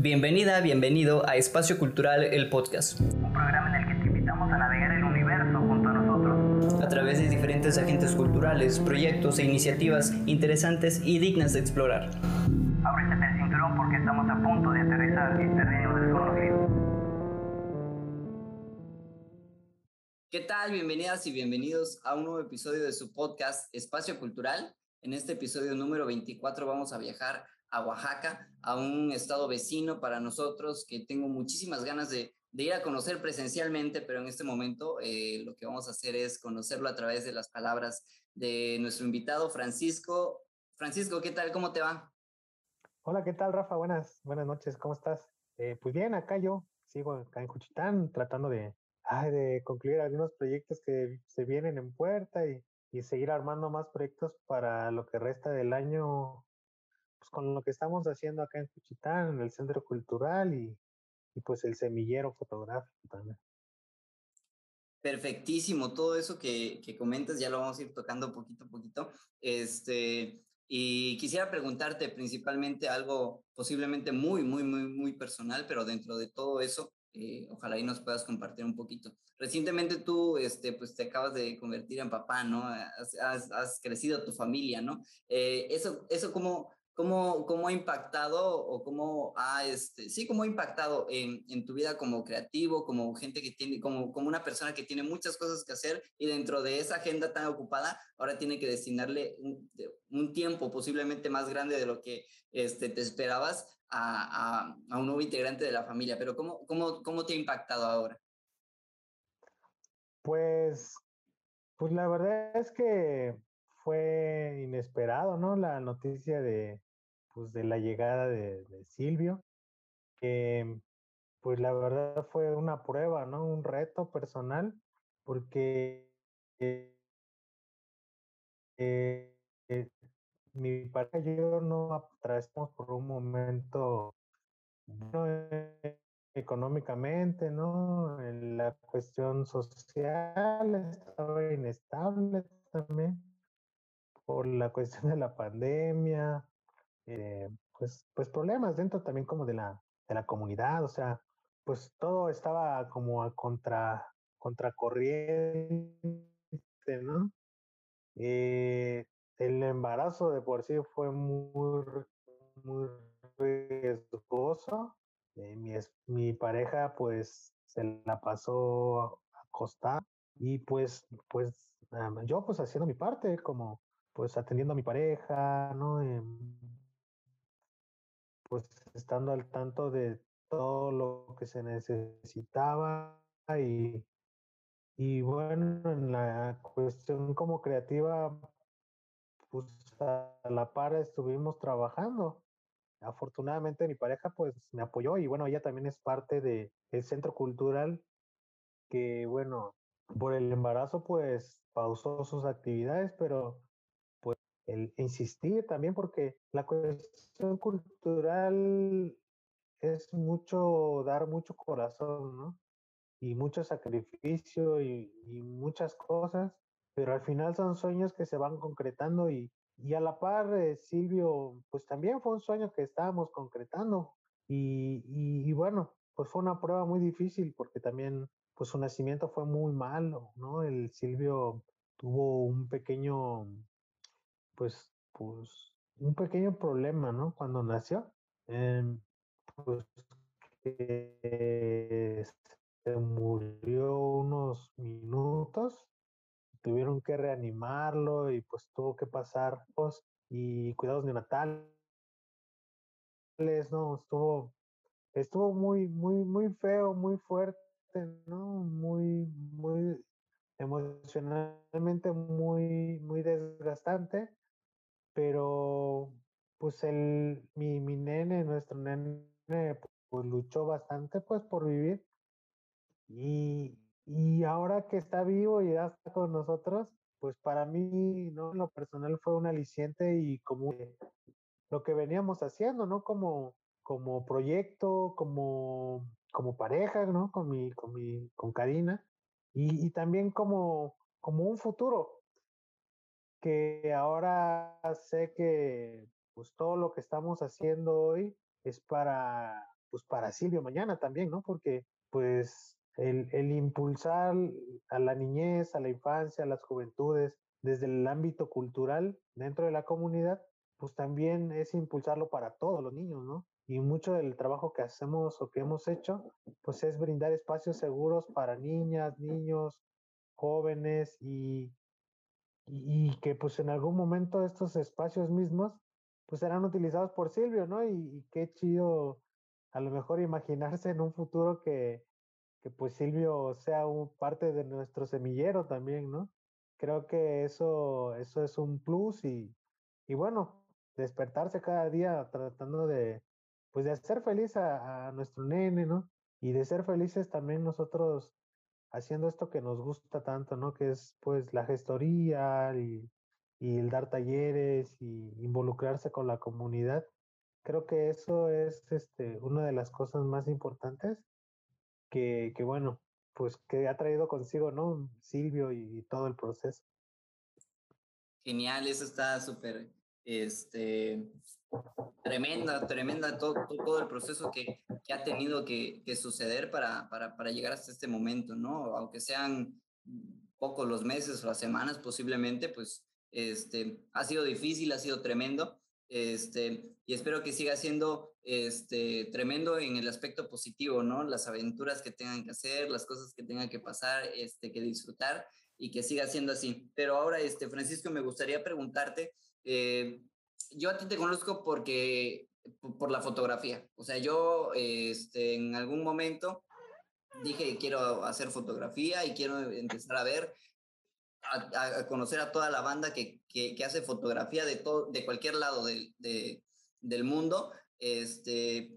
Bienvenida, bienvenido a Espacio Cultural, el podcast. Un programa en el que te invitamos a navegar el universo junto a nosotros. A través de diferentes agentes culturales, proyectos e iniciativas interesantes y dignas de explorar. Ábrete el cinturón porque estamos a punto de aterrizar en terreno desconocido. ¿Qué tal? Bienvenidas y bienvenidos a un nuevo episodio de su podcast Espacio Cultural. En este episodio número 24 vamos a viajar a Oaxaca, a un estado vecino para nosotros que tengo muchísimas ganas de, ir a conocer presencialmente, pero en este momento eh, lo que vamos a hacer es conocerlo a través de las palabras de nuestro invitado Francisco. Francisco, ¿qué tal? ¿Cómo te va? Hola, ¿qué tal, Rafa? Buenas, buenas noches, ¿cómo estás? Eh, pues bien, acá yo sigo en Cuchitán tratando de, de concluir algunos proyectos que se vienen en puerta y seguir armando más proyectos para lo que resta del año pues con lo que estamos haciendo acá en Cuchitán, en el Centro Cultural y, y pues el semillero fotográfico también. Perfectísimo, todo eso que, que, comentas ya lo vamos a ir tocando poquito a poquito. Este, y quisiera preguntarte principalmente algo posiblemente muy, muy, muy, muy personal, pero dentro de todo eso, eh, ojalá y nos puedas compartir un poquito. Recientemente tú, este, pues te acabas de convertir en papá, ¿no? Has, has, has crecido tu familia, ¿no? Eh, eso, eso cómo, ¿Cómo, cómo ha impactado o cómo ha, este, sí, cómo ha impactado en, en, tu vida como creativo, como gente que tiene, como, como una persona que tiene muchas cosas que hacer y dentro de esa agenda tan ocupada, ahora tiene que destinarle un, tiempo posiblemente más grande de lo que este, te esperabas a, a, a, un nuevo integrante de la familia. Pero ¿cómo, cómo, cómo te ha impactado ahora? Pues, pues la verdad es que fue inesperado, ¿no? La noticia de, pues, de la llegada de, Silvio, que pues la verdad fue una prueba, ¿no? Un reto personal, porque eh, eh, mi pareja y yo no atravesamos por un momento no, económicamente, ¿no? En la cuestión social estaba inestable también por la cuestión de la pandemia, eh, pues, pues problemas dentro también como de la, de la comunidad, o sea, pues todo estaba como a contra, contracorriente, ¿no? Eh, el embarazo de por sí fue muy, muy riesgoso. Eh, mi, mi pareja pues se la pasó acostada y pues, pues yo pues haciendo mi parte como, pues atendiendo a mi pareja, ¿no? Eh, pues estando al tanto de todo lo que se necesitaba y, y bueno, en la cuestión como creativa, pues a la par estuvimos trabajando. Afortunadamente mi pareja pues me apoyó y bueno, ella también es parte del el centro cultural que bueno, por el embarazo pues pausó sus actividades, pero el insistir también porque la cuestión cultural es mucho, dar mucho corazón, ¿no? Y mucho sacrificio y, y muchas cosas, pero al final son sueños que se van concretando y, y a la par, eh, Silvio, pues también fue un sueño que estábamos concretando. Y, y, y, bueno, pues fue una prueba muy difícil porque también, pues su nacimiento fue muy malo, ¿no? El Silvio tuvo un pequeño pues, pues un pequeño problema, ¿no? Cuando nació, eh, pues que se murió unos minutos, tuvieron que reanimarlo y pues tuvo que pasar pues, y cuidados neonatales, ¿no? Estuvo, estuvo muy, muy, muy feo, muy fuerte, ¿no? Muy, muy emocionalmente muy, muy desgastante pero pues el, mi, mi nene, nuestro nene, pues luchó bastante pues por vivir y, y ahora que está vivo y está con nosotros, pues para mí, ¿no? Lo personal fue un aliciente y como lo que veníamos haciendo, ¿no? Como, como proyecto, como, como pareja, ¿no? Con mi, con mi, con Karina y, y también como, como un futuro, que ahora sé que pues todo lo que estamos haciendo hoy es para pues para Silvio mañana también, ¿no? Porque pues el, el impulsar a la niñez, a la infancia, a las juventudes, desde el ámbito cultural dentro de la comunidad, pues también es impulsarlo para todos los niños, ¿no? Y mucho del trabajo que hacemos o que hemos hecho, pues es brindar espacios seguros para niñas, niños, jóvenes y, y, que pues en algún momento estos espacios mismos pues serán utilizados por Silvio, ¿no? Y, y, qué chido a lo mejor imaginarse en un futuro que, que pues Silvio sea un, parte de nuestro semillero también, ¿no? Creo que eso, eso es un plus y, y bueno, despertarse cada día tratando de, pues de hacer feliz a, a nuestro nene, ¿no? Y de ser felices también nosotros haciendo esto que nos gusta tanto, ¿no? Que es pues la gestoría y, y el dar talleres y involucrarse con la comunidad. Creo que eso es este, una de las cosas más importantes que, que bueno, pues que ha traído consigo, ¿no? Silvio y, y todo el proceso. Genial, eso está súper, este, tremenda, tremenda todo, todo el proceso que, que ha tenido que, que suceder para, para, para, llegar hasta este momento, ¿no? Aunque sean pocos los meses o las semanas posiblemente, pues este, ha sido difícil, ha sido tremendo, este, y espero que siga siendo este, tremendo en el aspecto positivo, ¿no? Las aventuras que tengan que hacer, las cosas que tengan que pasar, este, que disfrutar y que siga siendo así. Pero ahora, este, Francisco, me gustaría preguntarte, eh, yo a ti te conozco porque por la fotografía. O sea, yo este, en algún momento dije quiero hacer fotografía y quiero empezar a ver, a, conocer a toda la banda que, que, hace fotografía de, todo, de cualquier lado de, de, del mundo. Este,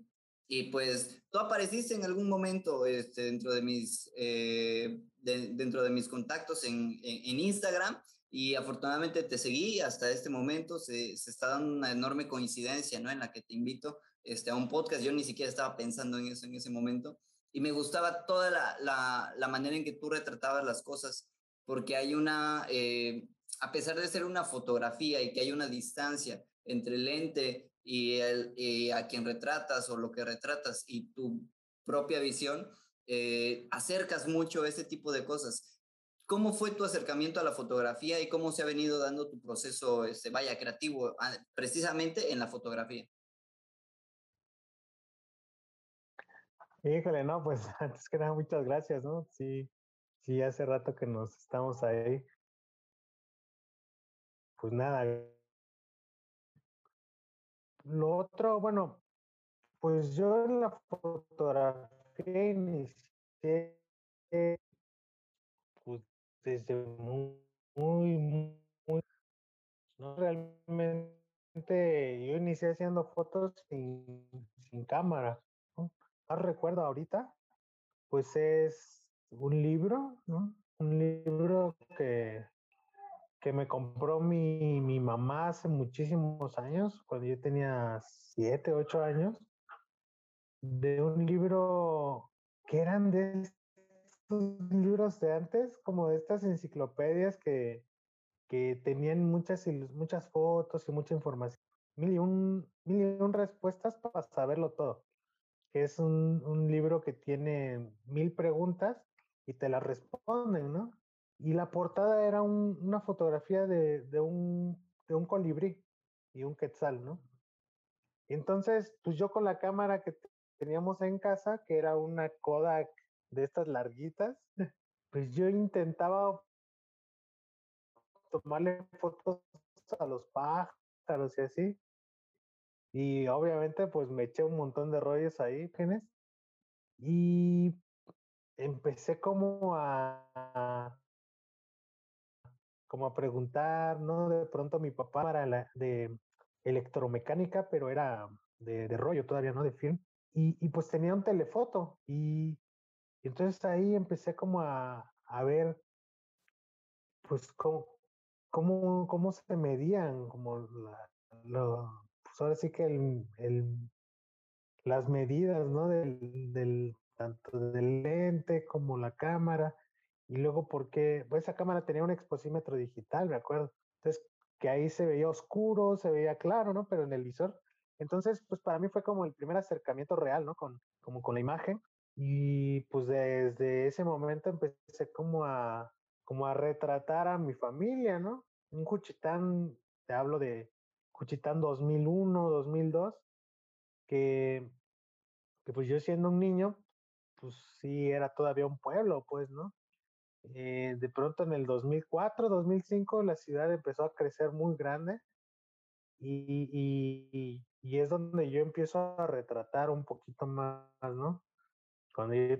y pues tú apareciste en algún momento este, dentro, de mis, eh, dentro de mis contactos en, en Instagram y afortunadamente te seguí hasta este momento, se, se, está dando una enorme coincidencia, ¿no? En la que te invito este, a un podcast, yo ni siquiera estaba pensando en eso en ese momento, y me gustaba toda la, la, la manera en que tú retratabas las cosas, porque hay una, eh, a pesar de ser una fotografía y que hay una distancia entre el lente y, el, y a quien retratas o lo que retratas y tu propia visión, eh, acercas mucho ese tipo de cosas. ¿Cómo fue tu acercamiento a la fotografía y cómo se ha venido dando tu proceso, este, vaya, creativo, ah, precisamente en la fotografía? Híjole, no, pues antes que nada, muchas gracias, ¿no? Sí, sí, hace rato que nos estamos ahí. Pues nada. Lo otro, bueno, pues yo en la fotografía inicié desde muy, muy, no realmente yo inicié haciendo fotos sin, sin cámara. no recuerdo ahorita, pues es un libro, ¿no? Un libro que, que me compró mi, mi mamá hace muchísimos años, cuando yo tenía siete, ocho años, de un libro que eran de libros de antes, como de estas enciclopedias que, que tenían muchas, muchas fotos y mucha información. Mil y, un, mil y un respuestas para saberlo todo. Es un, un libro que tiene mil preguntas y te las responden, ¿no? Y la portada era un, una fotografía de, de, un, de un colibrí y un quetzal, ¿no? Entonces, pues yo con la cámara que teníamos en casa, que era una Kodak de estas larguitas, pues yo intentaba tomarle fotos a los pájaros y así. Y obviamente pues me eché un montón de rollos ahí, ¿tienes? Y empecé como a como a preguntar, ¿no? De pronto mi papá era la, de electromecánica, pero era de, de rollo todavía, ¿no? De film. Y, y, pues tenía un telefoto y y entonces ahí empecé como a, a ver, pues, cómo, cómo, cómo se medían, como lo, pues ahora sí que el, el, las medidas, ¿no? Del, del, tanto del lente como la cámara. Y luego porque, pues esa cámara tenía un exposímetro digital, me acuerdo. Entonces, que ahí se veía oscuro, se veía claro, ¿no? Pero en el visor Entonces, pues para mí fue como el primer acercamiento real, ¿no? Con, como con la imagen. Y pues desde ese momento empecé como a, como a retratar a mi familia, ¿no? Un Juchitán, te hablo de Juchitán 2001, 2002, que, que pues yo siendo un niño, pues sí era todavía un pueblo, pues, ¿no? Eh, de pronto en el 2004, 2005 la ciudad empezó a crecer muy grande y, y, y, es donde yo empiezo a retratar un poquito más, ¿no? Cuando yo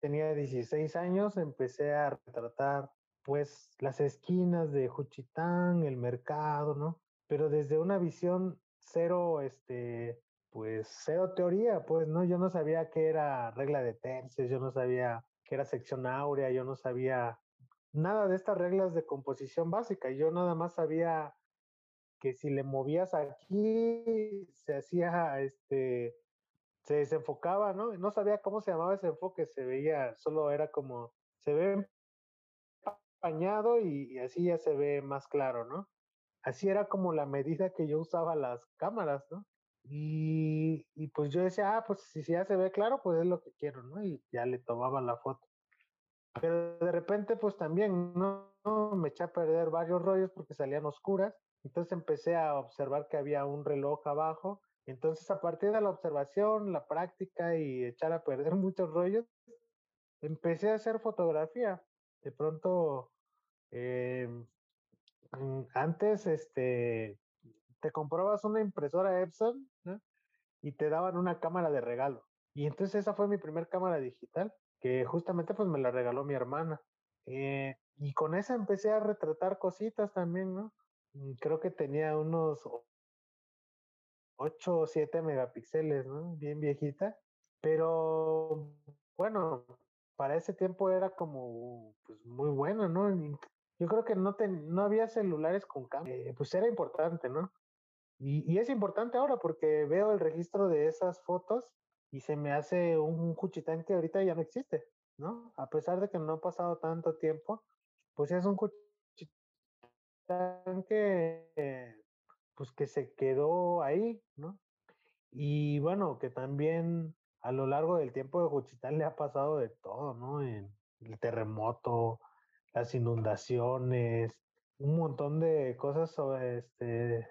tenía 16 años empecé a retratar pues las esquinas de Juchitán, el mercado, ¿no? Pero desde una visión cero, este, pues cero teoría, pues, ¿no? Yo no sabía qué era regla de tercios, yo no sabía qué era sección áurea, yo no sabía nada de estas reglas de composición básica, yo nada más sabía que si le movías aquí se hacía, este, se desenfocaba, ¿no? No sabía cómo se llamaba ese enfoque, se veía, solo era como, se ve empañado y, así ya se ve más claro, ¿no? Así era como la medida que yo usaba las cámaras, ¿no? Y, y, pues yo decía, ah, pues si, ya se ve claro, pues es lo que quiero, ¿no? Y ya le tomaba la foto. Pero de repente, pues también, ¿no? Me eché a perder varios rollos porque salían oscuras. Entonces empecé a observar que había un reloj abajo. Entonces, a partir de la observación, la práctica y echar a perder muchos rollos, empecé a hacer fotografía. De pronto, eh, antes, este, te comprabas una impresora Epson y te daban una cámara de regalo. Y entonces esa fue mi primera cámara digital, que justamente pues me la regaló mi hermana. Eh, y con esa empecé a retratar cositas también, ¿no? Mm, creo que tenía unos 8 o 7 megapíxeles, ¿no? Bien viejita. Pero bueno, para ese tiempo era como pues muy bueno, ¿no? Yo creo que no, no había celulares con cámara, eh, pues era importante, ¿no? Y, es importante ahora porque veo el registro de esas fotos y se me hace un cuchitán que ahorita ya no existe, ¿no? A pesar de que no ha pasado tanto tiempo, pues es un cuchitán que, pues que se quedó ahí, ¿no? Y bueno, que también a lo largo del tiempo de Juchitán le ha pasado de todo, ¿no? El terremoto, las inundaciones, un montón de cosas sobre este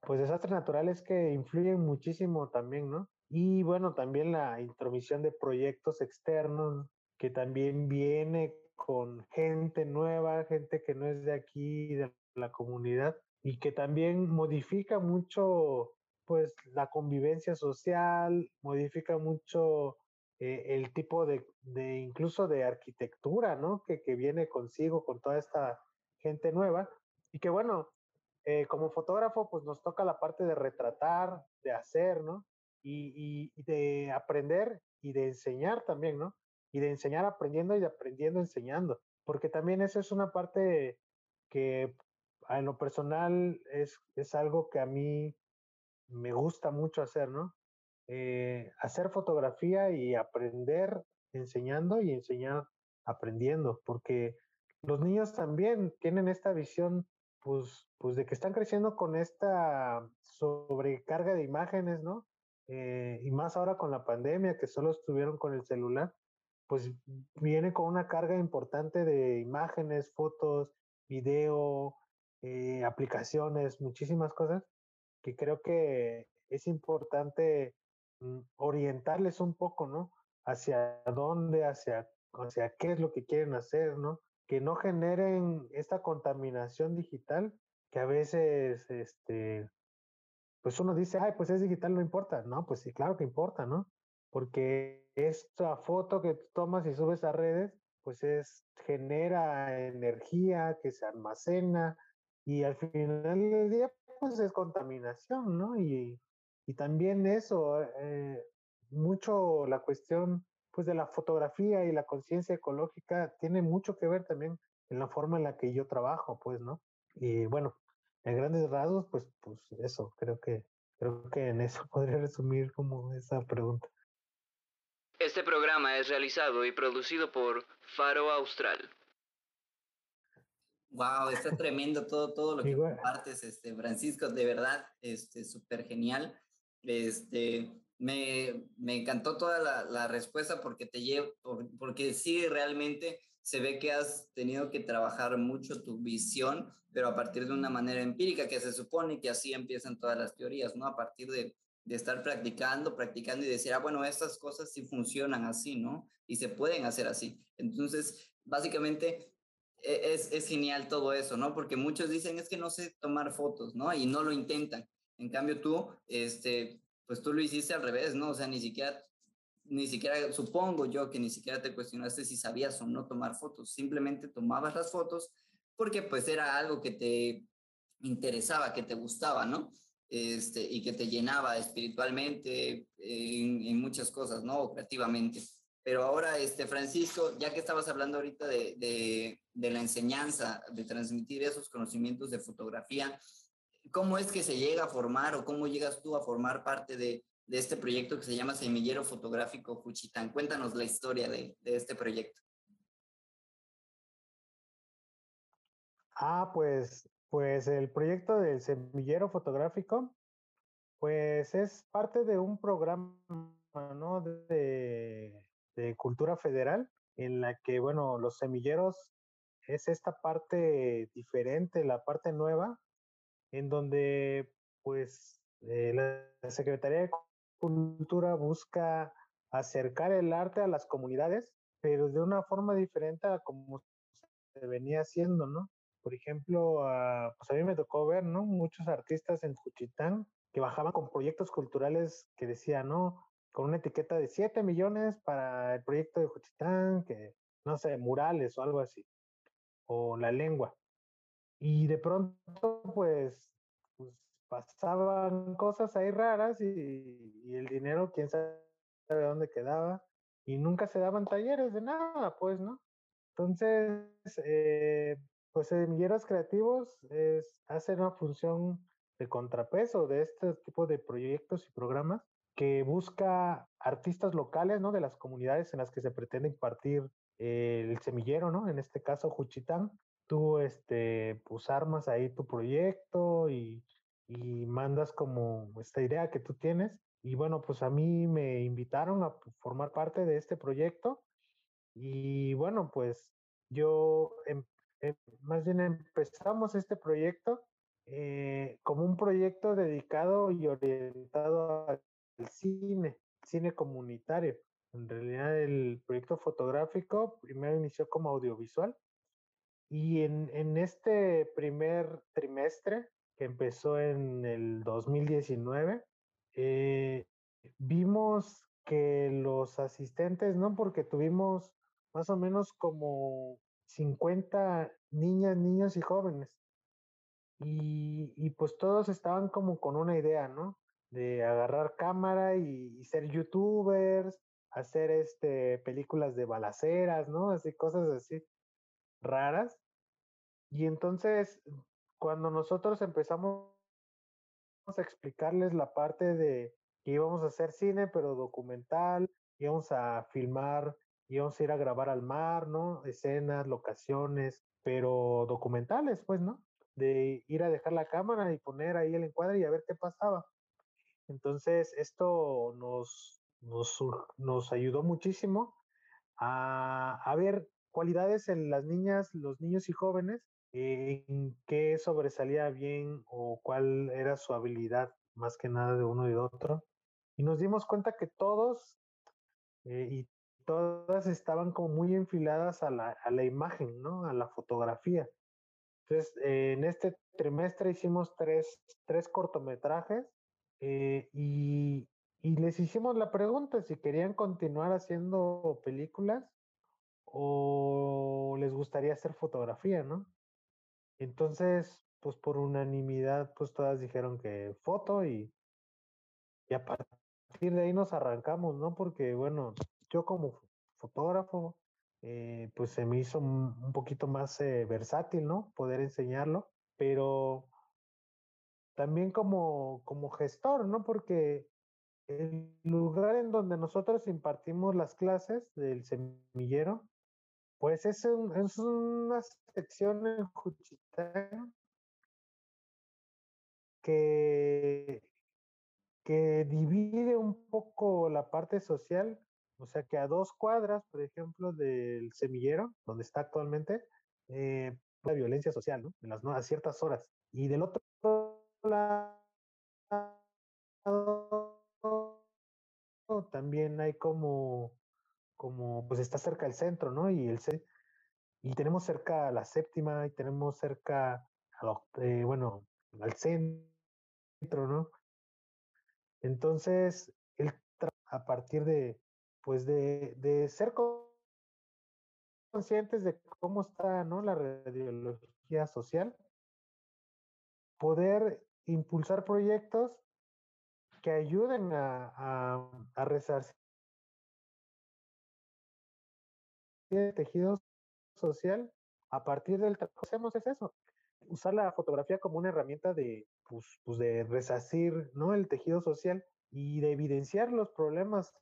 pues desastres naturales que influyen muchísimo también, ¿no? Y bueno, también la intromisión de proyectos externos, que también viene con gente nueva, gente que no es de aquí, de la comunidad, y que también modifica mucho, pues, la convivencia social, modifica mucho eh, el tipo de, de, incluso de arquitectura, ¿no? Que, que viene consigo con toda esta gente nueva. Y que bueno, eh, como fotógrafo, pues nos toca la parte de retratar, de hacer, ¿no? Y, y, de aprender y de enseñar también, ¿no? Y de enseñar aprendiendo y de aprendiendo enseñando. Porque también eso es una parte que en lo personal es, es algo que a mí me gusta mucho hacer, ¿no? Eh, hacer fotografía y aprender enseñando y enseñar aprendiendo, porque los niños también tienen esta visión pues, pues de que están creciendo con esta sobrecarga de imágenes, ¿no? Eh, y más ahora con la pandemia, que solo estuvieron con el celular, pues viene con una carga importante de imágenes, fotos, video, eh, aplicaciones, muchísimas cosas, que creo que es importante mm, orientarles un poco, ¿no? Hacia dónde, hacia, hacia qué es lo que quieren hacer, ¿no? que no generen esta contaminación digital que a veces, este, pues uno dice, ay, pues es digital, no importa. No, pues sí, claro que importa, ¿no? Porque esta foto que tomas y subes a redes, pues es, genera energía que se almacena y al final del día, pues es contaminación, ¿no? Y, y también eso, eh, mucho la cuestión pues de la fotografía y la conciencia ecológica tiene mucho que ver también en la forma en la que yo trabajo, pues, ¿no? Y bueno, en grandes rasgos, pues, pues eso, creo que, creo que en eso podría resumir como esa pregunta. Este programa es realizado y producido por Faro Austral. Wow, está tremendo todo, todo lo que compartes, este, Francisco, de verdad, este, súper genial. Este, me, me encantó toda la, la respuesta porque te llevo, porque sí realmente se ve que has tenido que trabajar mucho tu visión, pero a partir de una manera empírica, que se supone que así empiezan todas las teorías, ¿no? A partir de, de estar practicando, practicando y decir, ah, bueno, estas cosas sí funcionan así, ¿no? Y se pueden hacer así. Entonces, básicamente, es, es genial todo eso, ¿no? Porque muchos dicen, es que no sé tomar fotos, ¿no? Y no lo intentan. En cambio, tú, este, pues tú lo hiciste al revés, ¿no? O sea, ni siquiera, ni siquiera, supongo yo que ni siquiera te cuestionaste si sabías o no tomar fotos, simplemente tomabas las fotos porque pues era algo que te interesaba, que te gustaba, ¿no? Este, y que te llenaba espiritualmente en, en muchas cosas, ¿no? O creativamente. Pero ahora, este, Francisco, ya que estabas hablando ahorita de, de, la enseñanza, de transmitir esos conocimientos de fotografía, ¿Cómo es que se llega a formar o cómo llegas tú a formar parte de, de este proyecto que se llama Semillero Fotográfico Juchitán? Cuéntanos la historia de, de este proyecto. Ah, pues, pues el proyecto del Semillero Fotográfico, pues es parte de un programa, ¿no? De, de cultura federal en la que, bueno, los semilleros es esta parte diferente, la parte nueva, en donde pues eh, la Secretaría de Cultura busca acercar el arte a las comunidades, pero de una forma diferente a como se venía haciendo, ¿no? Por ejemplo, a, pues a mí me tocó ver, ¿no? Muchos artistas en Juchitán que bajaban con proyectos culturales que decían, ¿no? Con una etiqueta de 7 millones para el proyecto de Juchitán, que, no sé, murales o algo así, o la lengua. Y de pronto, pues, pues pasaban cosas ahí raras y, y, el dinero, quién sabe dónde quedaba, y nunca se daban talleres de nada, pues, ¿no? Entonces, eh, pues semilleros creativos es, hace una función de contrapeso de este tipo de proyectos y programas que busca artistas locales, ¿no? De las comunidades en las que se pretende impartir eh, el semillero, ¿no? En este caso, Juchitán, tú este, pues armas ahí tu proyecto y, y, mandas como esta idea que tú tienes. Y bueno, pues a mí me invitaron a formar parte de este proyecto y bueno, pues yo em, em, más bien empezamos este proyecto eh, como un proyecto dedicado y orientado al cine, cine comunitario. En realidad el proyecto fotográfico primero inició como audiovisual y en, en, este primer trimestre, que empezó en el 2019, eh, vimos que los asistentes, ¿no? Porque tuvimos más o menos como 50 niñas, niños y jóvenes. Y, y pues todos estaban como con una idea, ¿no? De agarrar cámara y, y ser youtubers, hacer este películas de balaceras, ¿no? Así cosas así raras. Y entonces, cuando nosotros empezamos a explicarles la parte de que íbamos a hacer cine, pero documental, íbamos a filmar, íbamos a ir a grabar al mar, ¿no? Escenas, locaciones, pero documentales, pues, ¿no? De ir a dejar la cámara y poner ahí el encuadre y a ver qué pasaba. Entonces, esto nos, nos, nos ayudó muchísimo a, ver cualidades en las niñas, los niños y jóvenes, en qué sobresalía bien o cuál era su habilidad más que nada de uno y de otro. Y nos dimos cuenta que todos eh, y todas estaban como muy enfiladas a la, a la imagen, ¿no? A la fotografía. Entonces, eh, en este trimestre hicimos tres, tres cortometrajes eh, y, les hicimos la pregunta si querían continuar haciendo películas o les gustaría hacer fotografía, ¿no? Entonces, pues por unanimidad, pues todas dijeron que foto y, y a partir de ahí nos arrancamos, ¿no? Porque, bueno, yo como fotógrafo, eh, pues se me hizo un, un poquito más eh, versátil, ¿no? Poder enseñarlo, pero también como, como gestor, ¿no? Porque el lugar en donde nosotros impartimos las clases del semillero, pues es, es una sección en Juchitán que, que divide un poco la parte social, o sea que a dos cuadras, por ejemplo, del semillero, donde está actualmente, eh, la violencia social, ¿no? A ciertas horas. Y del otro también hay como, como, pues está cerca el centro, ¿no? Y el y tenemos cerca la séptima y tenemos cerca, eh, bueno, al centro, ¿no? Entonces, el a partir de, pues de, de ser conscientes de cómo está, ¿no? La radiología social, poder impulsar proyectos que ayuden a, a, a el tejido social a partir del trabajo hacemos es eso, usar la fotografía como una herramienta de, pues, pues de resacir ¿no? el tejido social y de evidenciar los problemas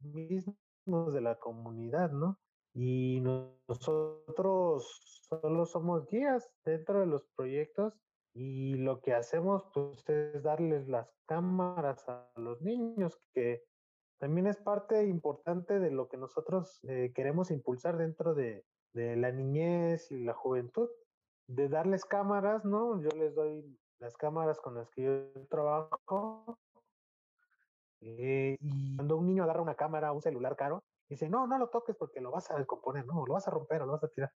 mismos de la comunidad, ¿no? Y nosotros solo somos guías dentro de los proyectos y lo que hacemos pues es darles las cámaras a los niños que también es parte importante de lo que nosotros eh, queremos impulsar dentro de, de, la niñez y la juventud, de darles cámaras, ¿no? Yo les doy las cámaras con las que yo trabajo. Eh, y cuando un niño agarra una cámara, un celular caro, dice, no, no lo toques porque lo vas a descomponer, no, lo vas a romper o lo vas a tirar.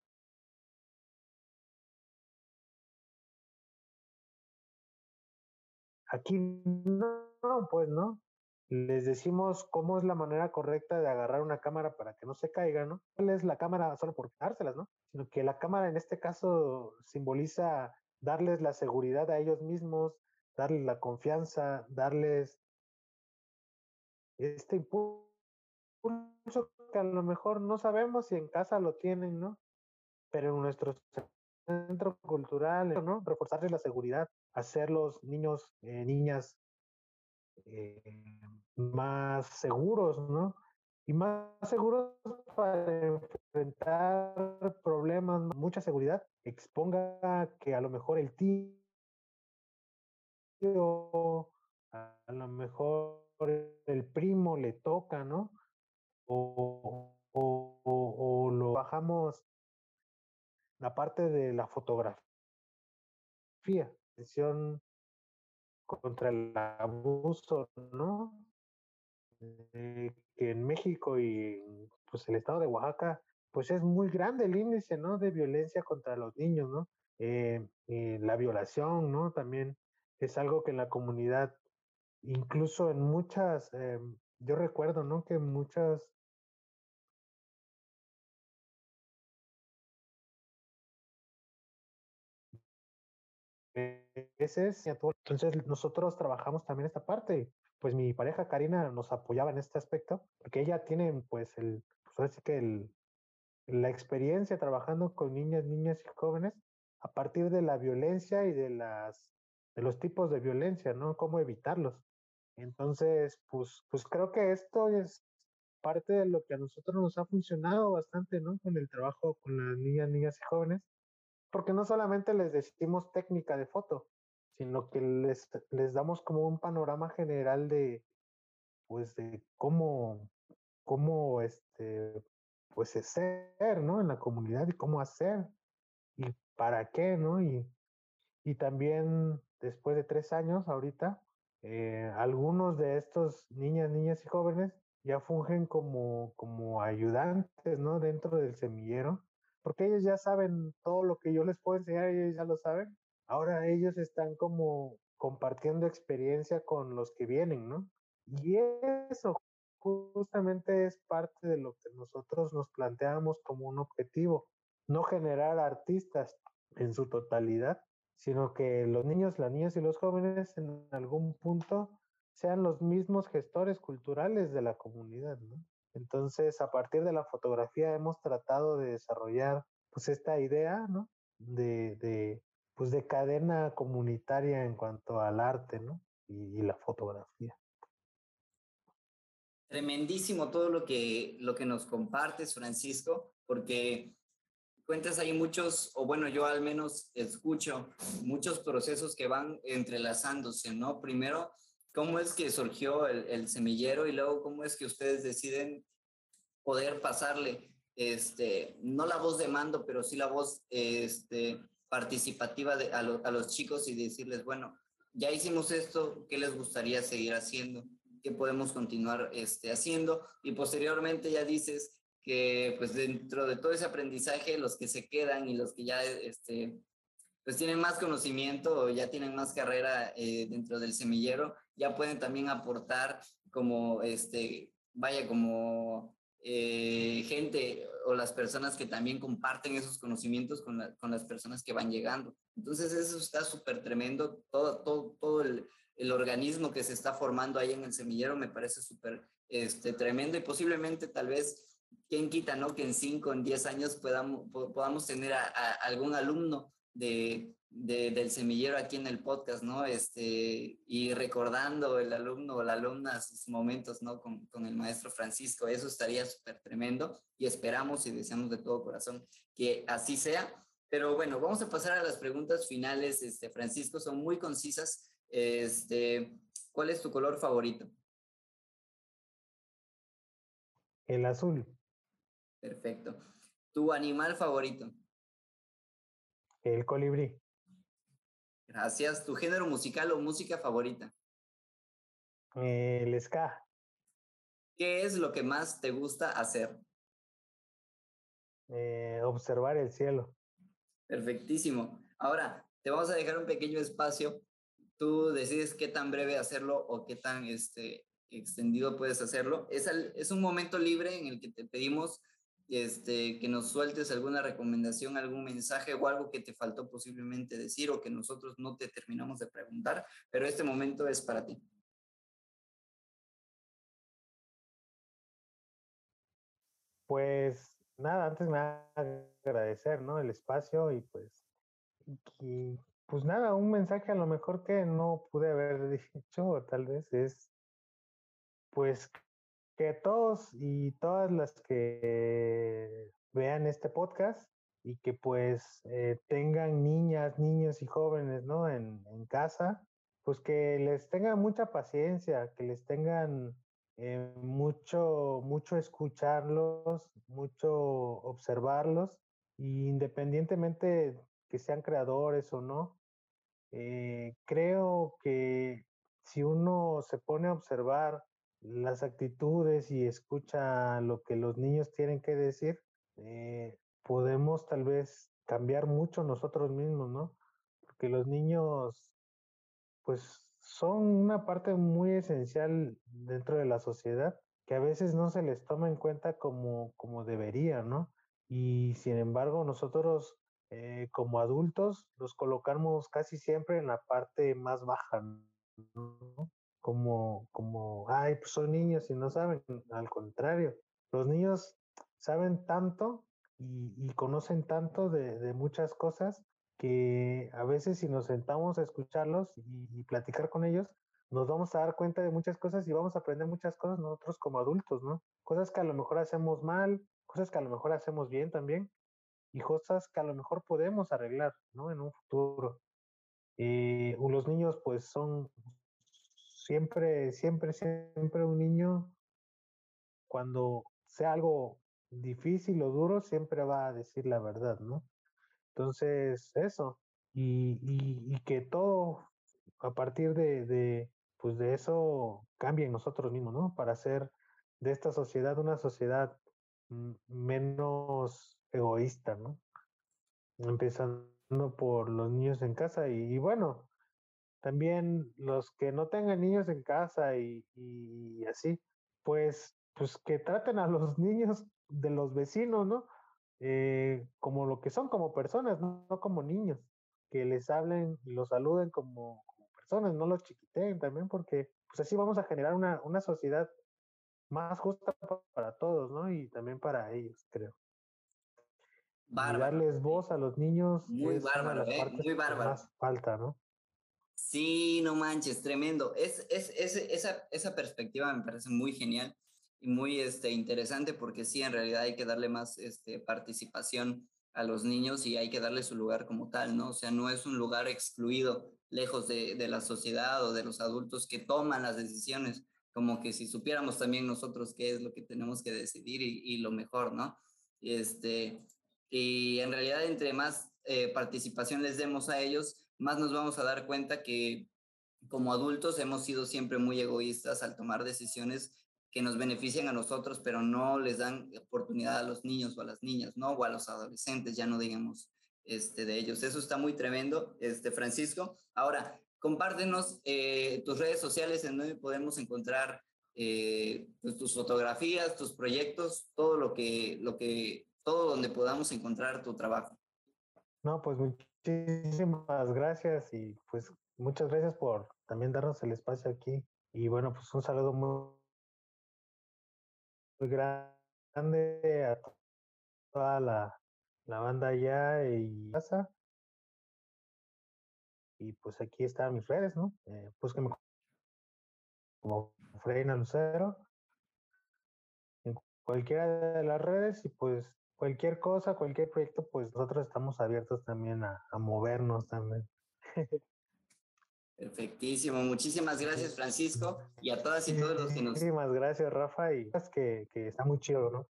Aquí no, pues no les decimos cómo es la manera correcta de agarrar una cámara para que no se caiga, ¿no? ¿Cuál es la cámara solo por dárselas, ¿no? Sino que la cámara en este caso simboliza darles la seguridad a ellos mismos, darles la confianza, darles este impulso que a lo mejor no sabemos si en casa lo tienen, ¿no? Pero en nuestro centro cultural, ¿no? Reforzarles la seguridad, hacerlos niños, eh, niñas eh, más seguros, ¿no? Y más seguros para enfrentar problemas, mucha seguridad, exponga que a lo mejor el tío, a lo mejor el primo le toca, ¿no? O, o, o, lo bajamos la parte de la fotografía, contra el abuso, ¿no? Eh, que en México y pues el estado de Oaxaca, pues es muy grande el índice, ¿no? De violencia contra los niños, ¿no? Eh, la violación, ¿no? También es algo que la comunidad, incluso en muchas, eh, yo recuerdo, ¿no? Que muchas ese es, entonces nosotros trabajamos también esta parte. Pues mi pareja Karina nos apoyaba en este aspecto, porque ella tiene pues el, pues que el, la experiencia trabajando con niñas, niñas y jóvenes a partir de la violencia y de las de los tipos de violencia, ¿no? Cómo evitarlos. Entonces, pues, pues creo que esto es parte de lo que a nosotros nos ha funcionado bastante, ¿no? Con el trabajo con las niñas, niñas y jóvenes, porque no solamente les decimos técnica de foto, sino que les, les damos como un panorama general de, pues, de cómo, cómo, este, pues, ser, ¿no? En la comunidad y cómo hacer y para qué, ¿no? Y, y también después de tres años ahorita, eh, algunos de estos niñas, niñas y jóvenes ya fungen como, como ayudantes, ¿no? Dentro del semillero porque ellos ya saben todo lo que yo les puedo enseñar, ellos ya lo saben. Ahora ellos están como compartiendo experiencia con los que vienen, ¿no? Y eso justamente es parte de lo que nosotros nos planteamos como un objetivo, no generar artistas en su totalidad, sino que los niños, las niñas y los jóvenes en algún punto sean los mismos gestores culturales de la comunidad, ¿no? Entonces, a partir de la fotografía hemos tratado de desarrollar pues esta idea, ¿no? De, de pues de cadena comunitaria en cuanto al arte, ¿no? Y, la fotografía. Tremendísimo todo lo que, lo que nos compartes, Francisco, porque cuentas ahí muchos, o bueno, yo al menos escucho muchos procesos que van entrelazándose, ¿no? Primero, cómo es que surgió el, semillero y luego cómo es que ustedes deciden poder pasarle, este, no la voz de mando, pero sí la voz este, participativa de, a, a los chicos y decirles, bueno, ya hicimos esto, ¿qué les gustaría seguir haciendo? ¿Qué podemos continuar este, haciendo? Y posteriormente ya dices que pues dentro de todo ese aprendizaje, los que se quedan y los que ya este, pues tienen más conocimiento ya tienen más carrera eh, dentro del semillero, ya pueden también aportar como, este, vaya, como eh, gente o las personas que también comparten esos conocimientos con, con las personas que van llegando. Entonces eso está súper tremendo, todo, todo, todo el, el, organismo que se está formando ahí en el semillero me parece súper este, tremendo y posiblemente tal vez, quién quita, ¿no? Que en cinco, en diez años podamos, podamos tener a, a algún alumno de, de, del semillero aquí en el podcast, ¿no? Este, y recordando el alumno o la alumna sus momentos, ¿no? Con, con el maestro Francisco, eso estaría súper tremendo y esperamos y deseamos de todo corazón que así sea. Pero bueno, vamos a pasar a las preguntas finales, este, Francisco, son muy concisas. Este, ¿Cuál es tu color favorito? El azul. Perfecto. ¿Tu animal favorito? El colibrí. Gracias. ¿Tu género musical o música favorita? El ska. ¿Qué es lo que más te gusta hacer? Eh, observar el cielo. Perfectísimo. Ahora, te vamos a dejar un pequeño espacio. Tú decides qué tan breve hacerlo o qué tan este, extendido puedes hacerlo. Es, el, es un momento libre en el que te pedimos este, que nos sueltes alguna recomendación, algún mensaje o algo que te faltó posiblemente decir o que nosotros no te terminamos de preguntar, pero este momento es para ti. Pues nada, antes me agradecer, ¿no? El espacio y pues, y, pues nada, un mensaje a lo mejor que no pude haber dicho, tal vez es, pues que todos y todas las que vean este podcast y que pues eh, tengan niñas, niños y jóvenes, ¿no? En, casa, pues que les tengan mucha paciencia, que les tengan eh, mucho, mucho escucharlos, mucho observarlos, y independientemente que sean creadores o no, eh, creo que si uno se pone a observar las actitudes y escucha lo que los niños tienen que decir, eh, podemos tal vez cambiar mucho nosotros mismos, ¿no? Porque los niños, pues, son una parte muy esencial dentro de la sociedad que a veces no se les toma en cuenta como, como debería, ¿no? Y sin embargo, nosotros eh, como adultos los colocamos casi siempre en la parte más baja, ¿no? Como, como, ay, pues son niños y no saben. Al contrario, los niños saben tanto y, y conocen tanto de, de, muchas cosas que a veces si nos sentamos a escucharlos y, y, platicar con ellos, nos vamos a dar cuenta de muchas cosas y vamos a aprender muchas cosas nosotros como adultos, ¿no? Cosas que a lo mejor hacemos mal, cosas que a lo mejor hacemos bien también y cosas que a lo mejor podemos arreglar, ¿no? En un futuro. Eh, los niños pues son, siempre, siempre, siempre un niño, cuando sea algo difícil o duro, siempre va a decir la verdad, ¿no? Entonces, eso, y, y, que todo a partir de, de, pues de eso cambie en nosotros mismos, ¿no? Para hacer de esta sociedad una sociedad menos egoísta, ¿no? Empezando por los niños en casa y, y bueno, también los que no tengan niños en casa y, y, así, pues, pues que traten a los niños de los vecinos, ¿no? Eh, como lo que son, como personas, ¿no? no como niños, que les hablen y los saluden como, como personas, no los chiquiteen también, porque pues así vamos a generar una, una sociedad más justa para todos, ¿no? Y también para ellos, creo. Bárbaro. Y darles voz a los niños muy es bárbaro, ¿eh? muy bárbaro. más falta, ¿no? Sí, no manches, tremendo. Es, es, es, esa, esa perspectiva me parece muy genial y muy este, interesante porque sí, en realidad hay que darle más este, participación a los niños y hay que darle su lugar como tal, ¿no? O sea, no es un lugar excluido, lejos de, de la sociedad o de los adultos que toman las decisiones, como que si supiéramos también nosotros qué es lo que tenemos que decidir y, y lo mejor, ¿no? Este, y en realidad, entre más eh, participación les demos a ellos, más nos vamos a dar cuenta que como adultos hemos sido siempre muy egoístas al tomar decisiones que nos benefician a nosotros, pero no les dan oportunidad a los niños o a las niñas, ¿no? O a los adolescentes, ya no digamos este, de ellos. Eso está muy tremendo, este, Francisco. Ahora, compártenos eh, tus redes sociales en donde podemos encontrar eh, pues, tus fotografías, tus proyectos, todo lo que, lo que, todo donde podamos encontrar tu trabajo. No, pues muchísimas gracias y pues muchas gracias por también darnos el espacio aquí. Y bueno, pues un saludo muy, grande a toda la, la banda allá y casa. Y pues aquí están mis redes, ¿no? Eh, búsquenme como Freina Lucero en cualquiera de las redes y pues cualquier cosa, cualquier proyecto, pues nosotros estamos abiertos también a, a movernos también. Perfectísimo, muchísimas gracias Francisco y a todas y todos los que nos... Muchísimas gracias Rafa y es que, que está muy chido, ¿no?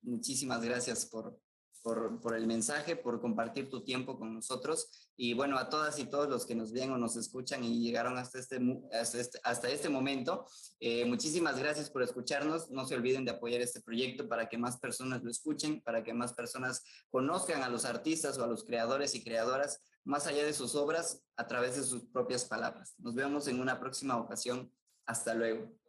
Muchísimas gracias por, por, por, el mensaje, por compartir tu tiempo con nosotros. Y bueno, a todas y todos los que nos ven o nos escuchan y llegaron hasta este, hasta este, hasta este momento, eh, muchísimas gracias por escucharnos. No se olviden de apoyar este proyecto para que más personas lo escuchen, para que más personas conozcan a los artistas o a los creadores y creadoras más allá de sus obras a través de sus propias palabras. Nos vemos en una próxima ocasión. Hasta luego.